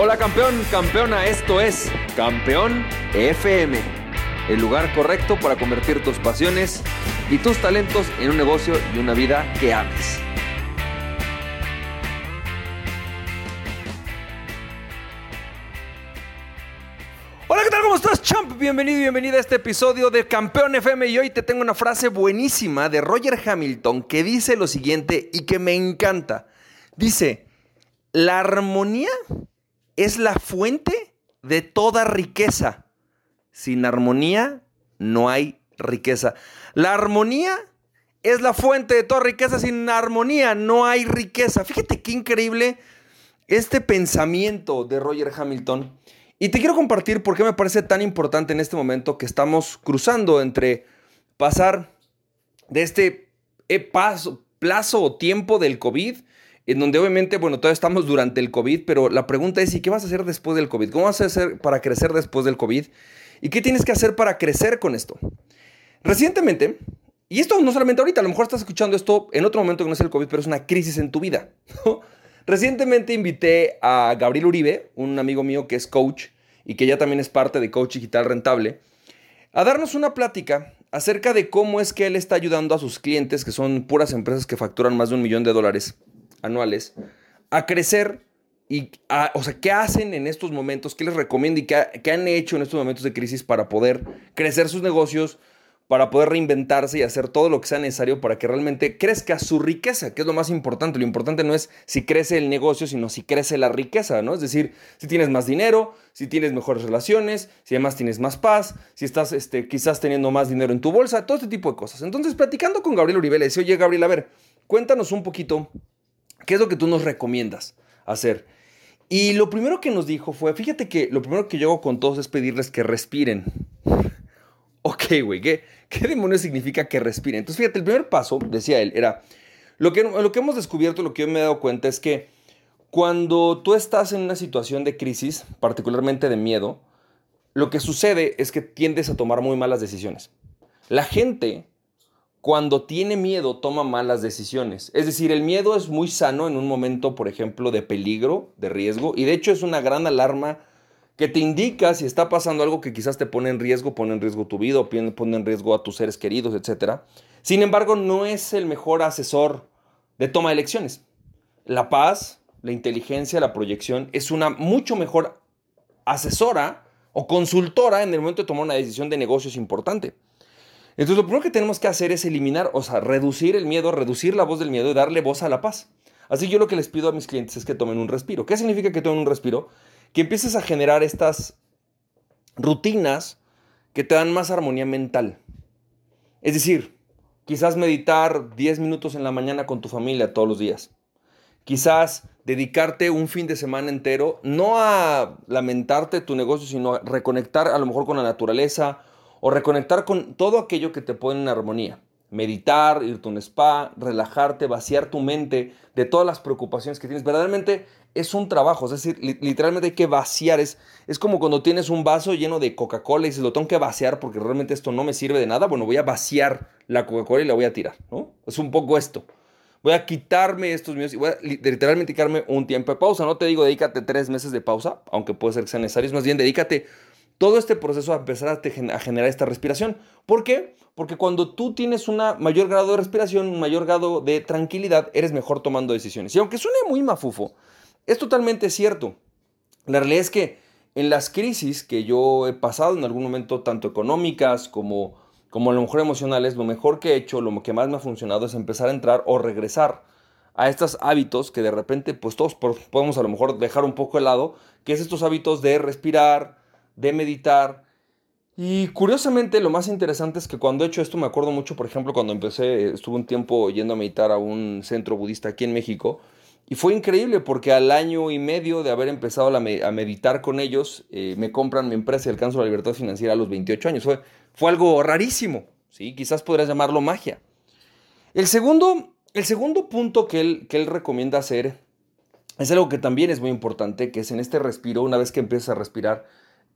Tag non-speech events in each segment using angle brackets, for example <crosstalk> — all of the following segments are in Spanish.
Hola campeón, campeona, esto es Campeón FM, el lugar correcto para convertir tus pasiones y tus talentos en un negocio y una vida que ames. Hola, ¿qué tal? ¿Cómo estás, champ? Bienvenido y bienvenida a este episodio de Campeón FM y hoy te tengo una frase buenísima de Roger Hamilton que dice lo siguiente y que me encanta. Dice, la armonía es la fuente de toda riqueza. Sin armonía no hay riqueza. La armonía es la fuente de toda riqueza. Sin armonía no hay riqueza. Fíjate qué increíble este pensamiento de Roger Hamilton. Y te quiero compartir por qué me parece tan importante en este momento que estamos cruzando entre pasar de este eh, paso, plazo o tiempo del COVID en donde obviamente, bueno, todavía estamos durante el COVID, pero la pregunta es, ¿y qué vas a hacer después del COVID? ¿Cómo vas a hacer para crecer después del COVID? ¿Y qué tienes que hacer para crecer con esto? Recientemente, y esto no solamente ahorita, a lo mejor estás escuchando esto en otro momento que no es el COVID, pero es una crisis en tu vida. Recientemente invité a Gabriel Uribe, un amigo mío que es coach y que ya también es parte de Coach Digital Rentable, a darnos una plática acerca de cómo es que él está ayudando a sus clientes, que son puras empresas que facturan más de un millón de dólares, anuales a crecer y, o sea, ¿qué hacen en estos momentos? ¿Qué les recomiendo y qué, han hecho en estos momentos de crisis para poder crecer sus negocios, para poder reinventarse y hacer todo lo que sea necesario para que realmente crezca su riqueza, que es lo más importante. Lo importante no es si crece el negocio, sino si crece la riqueza, ¿no? Es decir, si tienes más dinero, si tienes mejores relaciones, si además tienes más paz, si estás este, quizás teniendo más dinero en tu bolsa, todo este tipo de cosas. Entonces, platicando con Gabriel Uribe, le decía, oye, Gabriel, a ver, cuéntanos un poquito ¿Qué es lo que tú nos recomiendas hacer? Y lo primero que nos dijo fue, fíjate que lo primero que yo hago con todos es pedirles que respiren. <laughs> ok, güey, ¿qué, ¿qué demonios significa que respiren? Entonces, fíjate, el primer paso, decía él, era, lo que, lo que hemos descubierto, lo que yo me he dado cuenta es que cuando tú estás en una situación de crisis, particularmente de miedo, lo que sucede es que tiendes a tomar muy malas decisiones. La gente cuando tiene miedo toma malas decisiones. Es decir, el miedo es muy sano en un momento, por ejemplo, de peligro, de riesgo, y de hecho es una gran alarma que te indica si está pasando algo que quizás te pone en riesgo, pone en riesgo tu vida, pone en riesgo a tus seres queridos, etc. Sin embargo, no es el mejor asesor de toma de elecciones. La paz, la inteligencia, la proyección es una mucho mejor asesora o consultora en el momento de tomar una decisión de negocios importante. Entonces lo primero que tenemos que hacer es eliminar, o sea, reducir el miedo, reducir la voz del miedo y darle voz a la paz. Así yo lo que les pido a mis clientes es que tomen un respiro. ¿Qué significa que tomen un respiro? Que empieces a generar estas rutinas que te dan más armonía mental. Es decir, quizás meditar 10 minutos en la mañana con tu familia todos los días. Quizás dedicarte un fin de semana entero, no a lamentarte tu negocio, sino a reconectar a lo mejor con la naturaleza o reconectar con todo aquello que te pone en armonía. Meditar, irte a un spa, relajarte, vaciar tu mente de todas las preocupaciones que tienes. Verdaderamente es un trabajo, es decir, literalmente hay que vaciar. Es, es como cuando tienes un vaso lleno de Coca-Cola y dices, lo tengo que vaciar porque realmente esto no me sirve de nada. Bueno, voy a vaciar la Coca-Cola y la voy a tirar, ¿no? Es un poco esto. Voy a quitarme estos míos y voy a literalmente dedicarme un tiempo de pausa. No te digo dedícate tres meses de pausa, aunque puede ser que sea necesario. Es más bien dedícate todo este proceso a empezar a, generar esta respiración. ¿Por qué? Porque cuando tú tienes un mayor grado de respiración, un mayor grado de tranquilidad, eres mejor tomando decisiones. Y aunque suene muy mafufo, es totalmente cierto. La realidad es que en las crisis que yo he pasado en algún momento, tanto económicas como, como a lo mejor emocionales, lo mejor que he hecho, lo que más me ha funcionado es empezar a entrar o regresar a estos hábitos que de repente pues todos podemos a lo mejor dejar un poco de lado, que es estos hábitos de respirar, de meditar. Y curiosamente lo más interesante es que cuando he hecho esto me acuerdo mucho, por ejemplo, cuando empecé, estuve un tiempo yendo a meditar a un centro budista aquí en México. Y fue increíble porque al año y medio de haber empezado a, meditar con ellos, eh, me compran mi empresa y alcanzo la libertad financiera a los 28 años. Fue, fue algo rarísimo, ¿sí? Quizás podrías llamarlo magia. El segundo, el segundo punto que él, que él recomienda hacer es algo que también es muy importante, que es en este respiro, una vez que empiezas a respirar,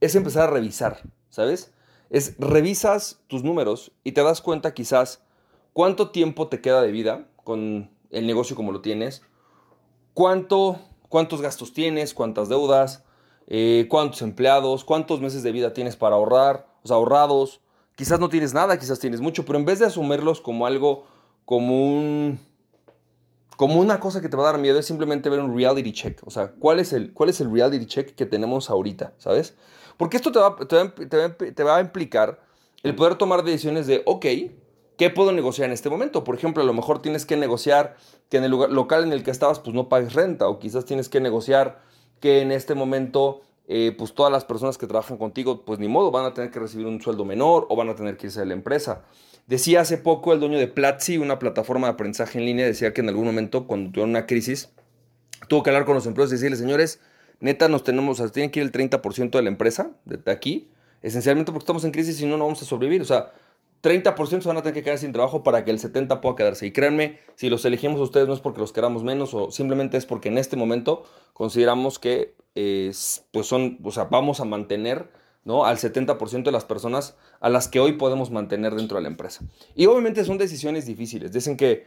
es empezar a revisar, ¿sabes? Es revisas tus números y te das cuenta quizás cuánto tiempo te queda de vida con el negocio como lo tienes, cuánto, cuántos gastos tienes, cuántas deudas, eh, cuántos empleados, cuántos meses de vida tienes para ahorrar, o sea, ahorrados. Quizás no tienes nada, quizás tienes mucho, pero en vez de asumirlos como algo, como un, como una cosa que te va a dar miedo, es simplemente ver un reality check. O sea, ¿cuál es el, cuál es el reality check que tenemos ahorita, ¿sabes? Porque esto te va, a implicar el poder tomar decisiones de, ok, ¿qué puedo negociar en este momento? Por ejemplo, a lo mejor tienes que negociar que en el local en el que estabas, pues no pagues renta, o quizás tienes que negociar que en este momento, eh, pues todas las personas que trabajan contigo, pues ni modo, van a tener que recibir un sueldo menor o van a tener que irse de la empresa. Decía hace poco el dueño de Platzi, una plataforma de aprendizaje en línea, decía que en algún momento, cuando tuvieron una crisis, tuvo que hablar con los empleados y decirles, señores, neta, nos tenemos, o sea, tienen que ir el 30% de la empresa, de aquí, esencialmente porque estamos en crisis y no, no vamos a sobrevivir. O sea, 30% se van a tener que quedar sin trabajo para que el 70% pueda quedarse. Y créanme, si los elegimos a ustedes no es porque los queramos menos o simplemente es porque en este momento consideramos que pues son, o sea, vamos a mantener ¿no? al 70% de las personas a las que hoy podemos mantener dentro de la empresa. Y obviamente son decisiones difíciles. Dicen que,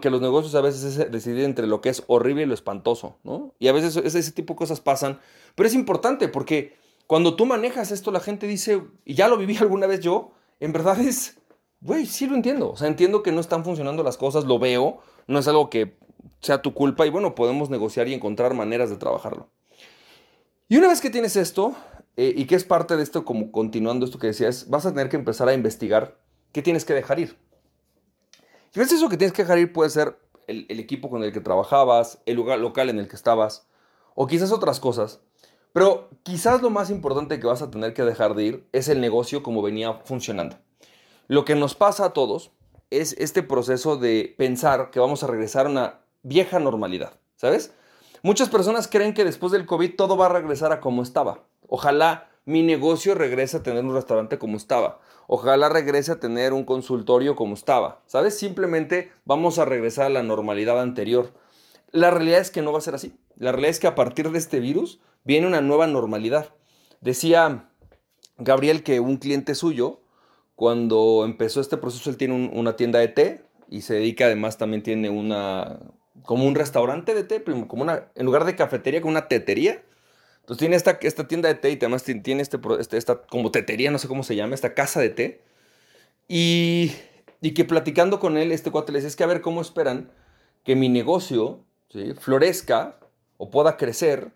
que los negocios a veces es decidir entre lo que es horrible y lo espantoso, ¿no? Y a veces ese tipo de cosas pasan. Pero es importante porque cuando tú manejas esto, la gente dice, y ya lo viví <laughs> alguna vez yo, en verdad es, güey, sí lo entiendo. O sea, entiendo que no están funcionando las cosas, lo veo, no es algo que sea tu culpa y bueno, podemos negociar y encontrar maneras de trabajarlo. Y una vez que tienes esto, eh, y que es parte de esto, como continuando esto que decías, vas a tener que empezar a investigar qué tienes que dejar ir. Y a veces eso que tienes que dejar ir puede ser el, el equipo con el que trabajabas, el lugar local en el que estabas, o quizás otras cosas. Pero quizás lo más importante que vas a tener que dejar de ir es el negocio como venía funcionando. Lo que nos pasa a todos es este proceso de pensar que vamos a regresar a una vieja normalidad, ¿sabes? Muchas personas creen que después del COVID todo va a regresar a como estaba. Ojalá mi negocio regrese a tener un restaurante como estaba. Ojalá regrese a tener un consultorio como estaba. ¿Sabes? Simplemente vamos a regresar a la normalidad anterior. La realidad es que no va a ser así. La realidad es que a partir de este virus viene una nueva normalidad. Decía Gabriel que un cliente suyo, cuando empezó este proceso, él tiene una tienda de té y se dedica además también tiene una, como un restaurante de té, como una, en lugar de cafetería, como una tetería. Entonces tiene esta, esta tienda de té y además tiene este, este, esta como tetería, no sé cómo se llama, esta casa de té. Y, y que platicando con él, este cuate le dice, es que a ver cómo esperan que mi negocio florezca o pueda crecer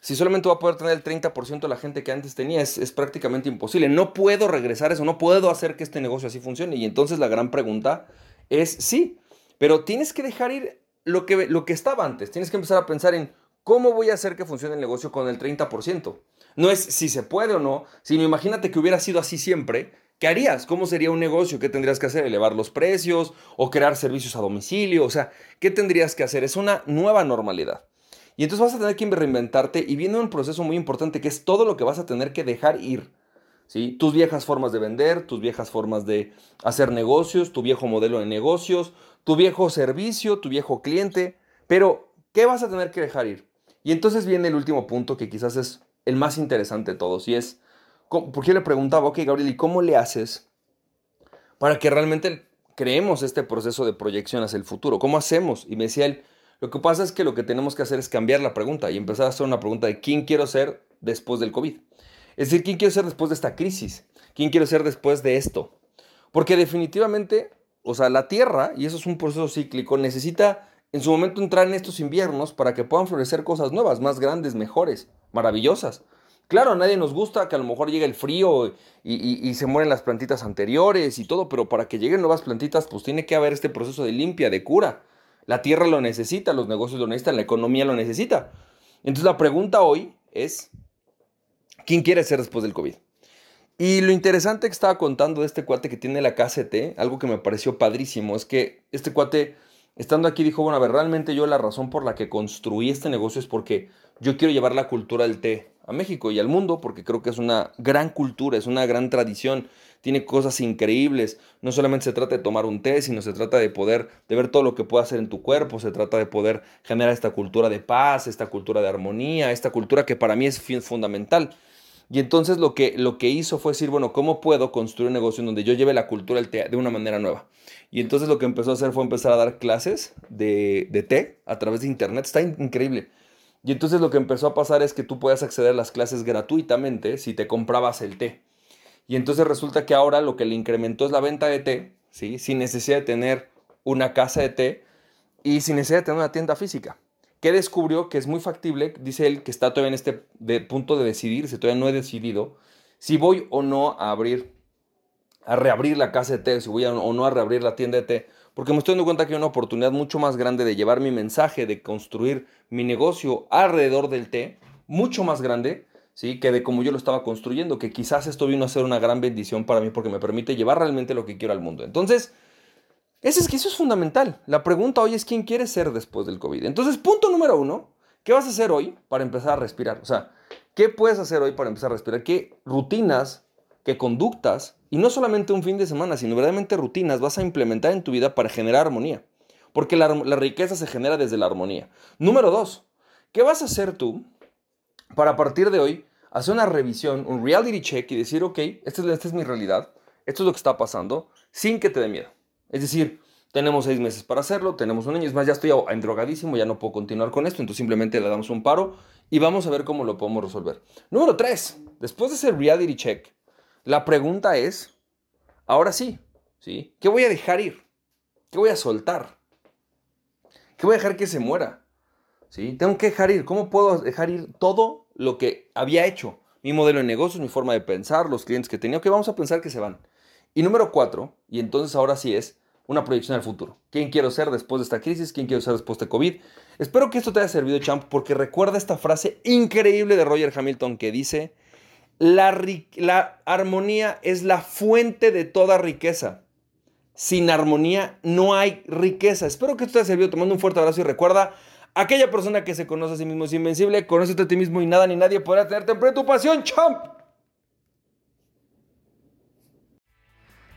si solamente voy a poder tener el 30% de la gente que antes tenía, es, prácticamente imposible. No puedo regresar eso, no puedo hacer que este negocio así funcione. Y entonces la gran pregunta es sí, pero tienes que dejar ir lo que, lo que estaba antes. Tienes que empezar a pensar en cómo voy a hacer que funcione el negocio con el 30%. No es si se puede o no, sino imagínate que hubiera sido así siempre. ¿Qué harías? ¿Cómo sería un negocio? ¿Qué tendrías que hacer? ¿Elevar los precios o crear servicios a domicilio? O sea, ¿qué tendrías que hacer? Es una nueva normalidad. Y entonces vas a tener que reinventarte y viene un proceso muy importante que es todo lo que vas a tener que dejar ir. ¿sí? Tus viejas formas de vender, tus viejas formas de hacer negocios, tu viejo modelo de negocios, tu viejo servicio, tu viejo cliente. Pero, ¿qué vas a tener que dejar ir? Y entonces viene el último punto que quizás es el más interesante de todos y es, porque le preguntaba, ok, Gabriel, ¿y cómo le haces para que realmente creemos este proceso de proyección hacia el futuro? ¿Cómo hacemos? Y me decía él, lo que pasa es que lo que tenemos que hacer es cambiar la pregunta y empezar a hacer una pregunta de quién quiero ser después del COVID. Es decir, quién quiero ser después de esta crisis, quién quiero ser después de esto. Porque definitivamente, o sea, la Tierra, y eso es un proceso cíclico, necesita en su momento entrar en estos inviernos para que puedan florecer cosas nuevas, más grandes, mejores, maravillosas. Claro, a nadie nos gusta que a lo mejor llegue el frío y, y, se mueren las plantitas anteriores y todo, pero para que lleguen nuevas plantitas, pues tiene que haber este proceso de limpia, de cura. La tierra lo necesita, los negocios lo necesitan, la economía lo necesita. Entonces la pregunta hoy es, ¿quién quiere ser después del COVID? Y lo interesante que estaba contando de este cuate que tiene la KCT, algo que me pareció padrísimo, es que este cuate, estando aquí, dijo, bueno, a ver, realmente yo la razón por la que construí este negocio es porque yo quiero llevar la cultura del té a México y al mundo, porque creo que es una gran cultura, es una gran tradición tiene cosas increíbles. No solamente se trata de tomar un té, sino se trata de poder, de ver todo lo que puede hacer en tu cuerpo, se trata de poder generar esta cultura de paz, esta cultura de armonía, esta cultura que para mí es fundamental. Y entonces lo que, lo que hizo fue decir, bueno, ¿cómo puedo construir un negocio en donde yo lleve la cultura del té de una manera nueva? Y entonces lo que empezó a hacer fue empezar a dar clases de, de té a través de internet. Está increíble. Y entonces lo que empezó a pasar es que tú puedes acceder a las clases gratuitamente si te comprabas el té. Y entonces resulta que ahora lo que le incrementó es la venta de té, ¿sí? sin necesidad de tener una casa de té y sin necesidad de tener una tienda física. ¿Qué descubrió? Que es muy factible, dice él, que está todavía en este punto de decidirse, todavía no he decidido si voy o no a abrir, a reabrir la casa de té, si voy o no a reabrir la tienda de té, porque me estoy dando cuenta que hay una oportunidad mucho más grande de llevar mi mensaje, de construir mi negocio alrededor del té, mucho más grande, ¿sí? Que de como yo lo estaba construyendo, que quizás esto vino a ser una gran bendición para mí porque me permite llevar realmente lo que quiero al mundo. Entonces, eso es es fundamental. La pregunta hoy es quién quieres ser después del COVID. Entonces, punto número uno, ¿qué vas a hacer hoy para empezar a respirar? O sea, ¿qué puedes hacer hoy para empezar a respirar? ¿Qué rutinas, qué conductas y no solamente un fin de semana, sino verdaderamente rutinas vas a implementar en tu vida para generar armonía. Porque la, riqueza se genera desde la armonía. Número dos, ¿qué vas a hacer tú para partir de hoy hacer una revisión, un reality check y decir, ok, esta es, esta es mi realidad, esto es lo que está pasando, sin que te dé miedo? Es decir, tenemos seis meses para hacerlo, tenemos un año, es más, ya estoy endrogadísimo, ya no puedo continuar con esto, entonces simplemente le damos un paro y vamos a ver cómo lo podemos resolver. Número tres, después de ese reality check, la pregunta es, ahora sí, ¿sí? ¿Qué voy a dejar ir? ¿Qué voy a soltar? ¿Qué voy a dejar que se muera? ¿Sí? Tengo que dejar ir. ¿Cómo puedo dejar ir todo lo que había hecho? Mi modelo de negocios, mi forma de pensar, los clientes que tenía. Ok, vamos a pensar que se van. Y número cuatro, y entonces ahora sí es una proyección al futuro. ¿Quién quiero ser después de esta crisis? ¿Quién quiero ser después de COVID? Espero que esto te haya servido, champ, porque recuerda esta frase increíble de Roger Hamilton que dice, la, armonía es la fuente de toda riqueza. Sin armonía no hay riqueza. Espero que esto te haya servido. Te mando un fuerte abrazo y recuerda, aquella persona que se conoce a sí mismo es invencible. Conócete a ti mismo y nada ni nadie podrá tenerte en tu pasión, champ.